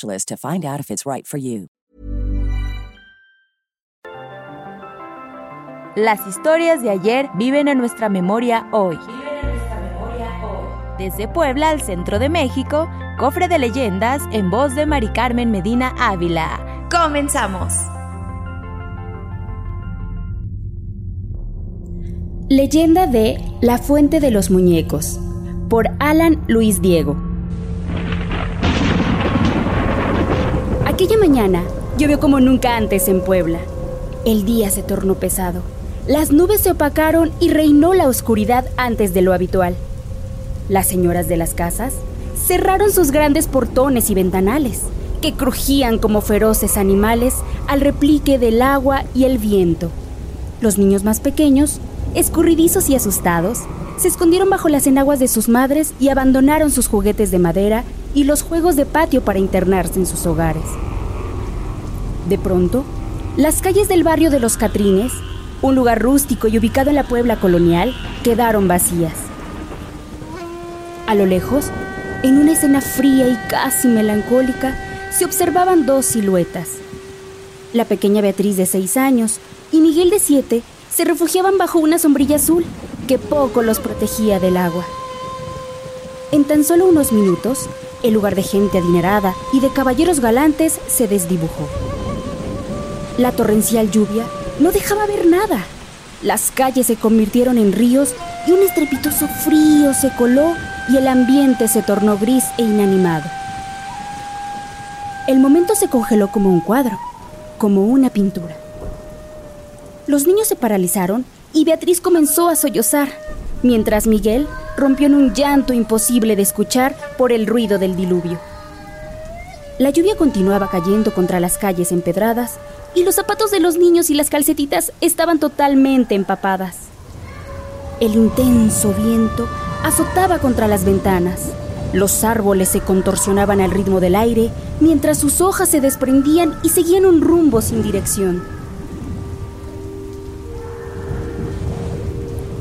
to find out if it's right for you. Las historias de ayer viven en nuestra memoria hoy. Desde Puebla al centro de México, cofre de leyendas en voz de Mari Carmen Medina Ávila. ¡Comenzamos! Leyenda de La Fuente de los Muñecos, por Alan Luis Diego. Aquella mañana llovió como nunca antes en Puebla. El día se tornó pesado. Las nubes se opacaron y reinó la oscuridad antes de lo habitual. Las señoras de las casas cerraron sus grandes portones y ventanales, que crujían como feroces animales al replique del agua y el viento. Los niños más pequeños, escurridizos y asustados, se escondieron bajo las enaguas de sus madres y abandonaron sus juguetes de madera y los juegos de patio para internarse en sus hogares. De pronto, las calles del barrio de los Catrines, un lugar rústico y ubicado en la Puebla colonial, quedaron vacías. A lo lejos, en una escena fría y casi melancólica, se observaban dos siluetas. La pequeña Beatriz de seis años y Miguel de siete se refugiaban bajo una sombrilla azul que poco los protegía del agua. En tan solo unos minutos, el lugar de gente adinerada y de caballeros galantes se desdibujó. La torrencial lluvia no dejaba ver nada. Las calles se convirtieron en ríos y un estrepitoso frío se coló y el ambiente se tornó gris e inanimado. El momento se congeló como un cuadro, como una pintura. Los niños se paralizaron y Beatriz comenzó a sollozar, mientras Miguel rompió en un llanto imposible de escuchar por el ruido del diluvio. La lluvia continuaba cayendo contra las calles empedradas y los zapatos de los niños y las calcetitas estaban totalmente empapadas. El intenso viento azotaba contra las ventanas. Los árboles se contorsionaban al ritmo del aire mientras sus hojas se desprendían y seguían un rumbo sin dirección.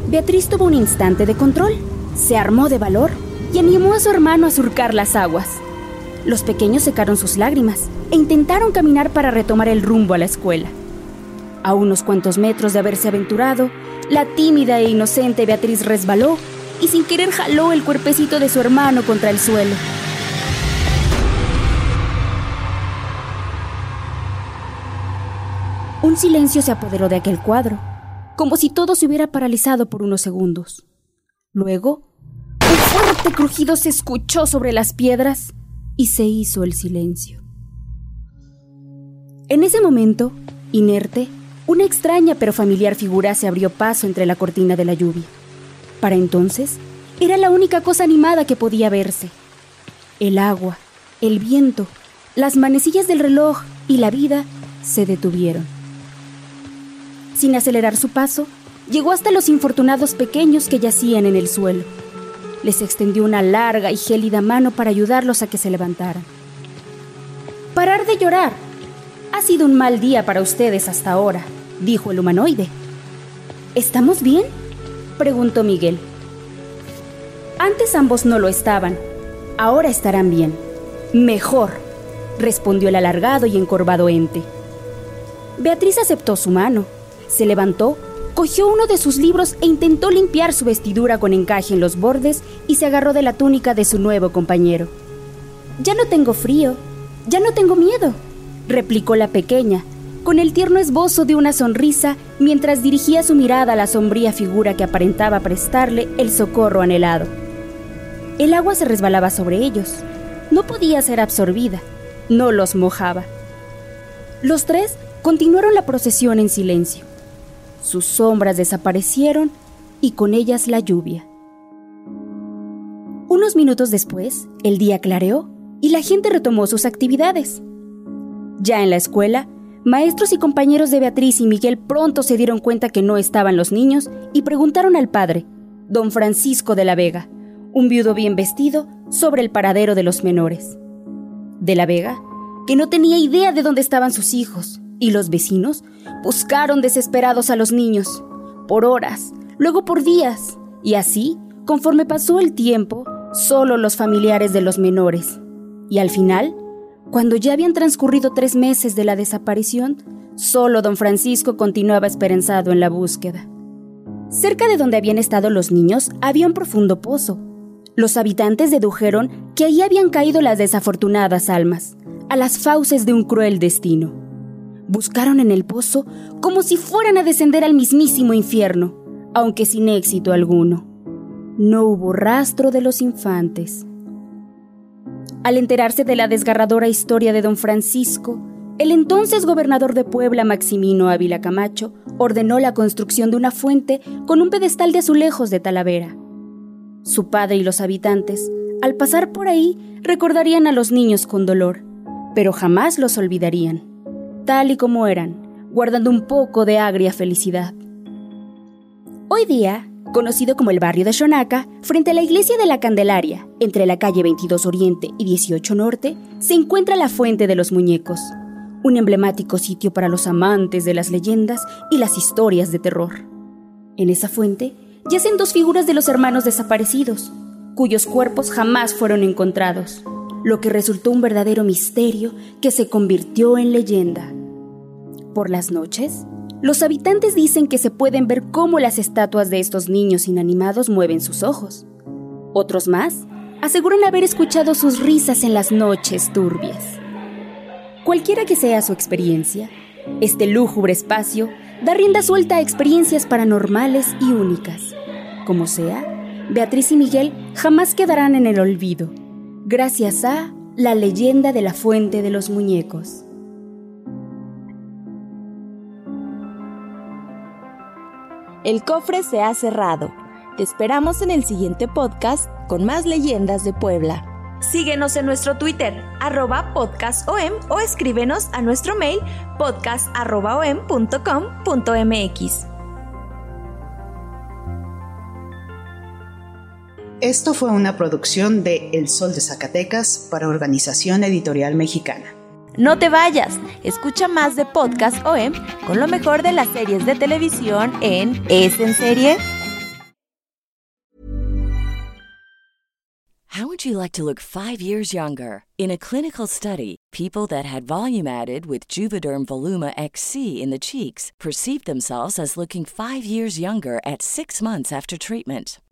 Beatriz tuvo un instante de control, se armó de valor y animó a su hermano a surcar las aguas. Los pequeños secaron sus lágrimas e intentaron caminar para retomar el rumbo a la escuela. A unos cuantos metros de haberse aventurado, la tímida e inocente Beatriz resbaló y sin querer jaló el cuerpecito de su hermano contra el suelo. Un silencio se apoderó de aquel cuadro, como si todo se hubiera paralizado por unos segundos. Luego, un fuerte crujido se escuchó sobre las piedras y se hizo el silencio. En ese momento, inerte, una extraña pero familiar figura se abrió paso entre la cortina de la lluvia. Para entonces, era la única cosa animada que podía verse. El agua, el viento, las manecillas del reloj y la vida se detuvieron. Sin acelerar su paso, llegó hasta los infortunados pequeños que yacían en el suelo. Les extendió una larga y gélida mano para ayudarlos a que se levantaran. Parar de llorar. Ha sido un mal día para ustedes hasta ahora, dijo el humanoide. ¿Estamos bien? preguntó Miguel. Antes ambos no lo estaban. Ahora estarán bien. Mejor, respondió el alargado y encorvado ente. Beatriz aceptó su mano, se levantó, cogió uno de sus libros e intentó limpiar su vestidura con encaje en los bordes y se agarró de la túnica de su nuevo compañero. Ya no tengo frío, ya no tengo miedo, replicó la pequeña, con el tierno esbozo de una sonrisa mientras dirigía su mirada a la sombría figura que aparentaba prestarle el socorro anhelado. El agua se resbalaba sobre ellos. No podía ser absorbida. No los mojaba. Los tres continuaron la procesión en silencio. Sus sombras desaparecieron y con ellas la lluvia. Unos minutos después, el día clareó y la gente retomó sus actividades. Ya en la escuela, maestros y compañeros de Beatriz y Miguel pronto se dieron cuenta que no estaban los niños y preguntaron al padre, don Francisco de la Vega, un viudo bien vestido, sobre el paradero de los menores. De la Vega, que no tenía idea de dónde estaban sus hijos, y los vecinos buscaron desesperados a los niños, por horas, luego por días, y así, conforme pasó el tiempo, solo los familiares de los menores. Y al final, cuando ya habían transcurrido tres meses de la desaparición, solo don Francisco continuaba esperanzado en la búsqueda. Cerca de donde habían estado los niños había un profundo pozo. Los habitantes dedujeron que ahí habían caído las desafortunadas almas, a las fauces de un cruel destino. Buscaron en el pozo como si fueran a descender al mismísimo infierno, aunque sin éxito alguno no hubo rastro de los infantes. Al enterarse de la desgarradora historia de don Francisco, el entonces gobernador de Puebla, Maximino Ávila Camacho, ordenó la construcción de una fuente con un pedestal de azulejos de Talavera. Su padre y los habitantes, al pasar por ahí, recordarían a los niños con dolor, pero jamás los olvidarían, tal y como eran, guardando un poco de agria felicidad. Hoy día, conocido como el barrio de Xonaca, frente a la iglesia de la Candelaria, entre la calle 22 Oriente y 18 Norte, se encuentra la Fuente de los Muñecos, un emblemático sitio para los amantes de las leyendas y las historias de terror. En esa fuente yacen dos figuras de los hermanos desaparecidos, cuyos cuerpos jamás fueron encontrados, lo que resultó un verdadero misterio que se convirtió en leyenda. Por las noches, los habitantes dicen que se pueden ver cómo las estatuas de estos niños inanimados mueven sus ojos. Otros más aseguran haber escuchado sus risas en las noches turbias. Cualquiera que sea su experiencia, este lúgubre espacio da rienda suelta a experiencias paranormales y únicas. Como sea, Beatriz y Miguel jamás quedarán en el olvido, gracias a la leyenda de la fuente de los muñecos. El cofre se ha cerrado. Te esperamos en el siguiente podcast con más leyendas de Puebla. Síguenos en nuestro Twitter, arroba podcastom o escríbenos a nuestro mail podcast.om.com.mx. Esto fue una producción de El Sol de Zacatecas para Organización Editorial Mexicana. No te vayas, escucha más de Podcast OM con lo mejor de las series de televisión en Es en Serie. How would you like to look five years younger? In a clinical study, people that had volume added with Juvederm Voluma XC in the cheeks perceived themselves as looking five years younger at six months after treatment.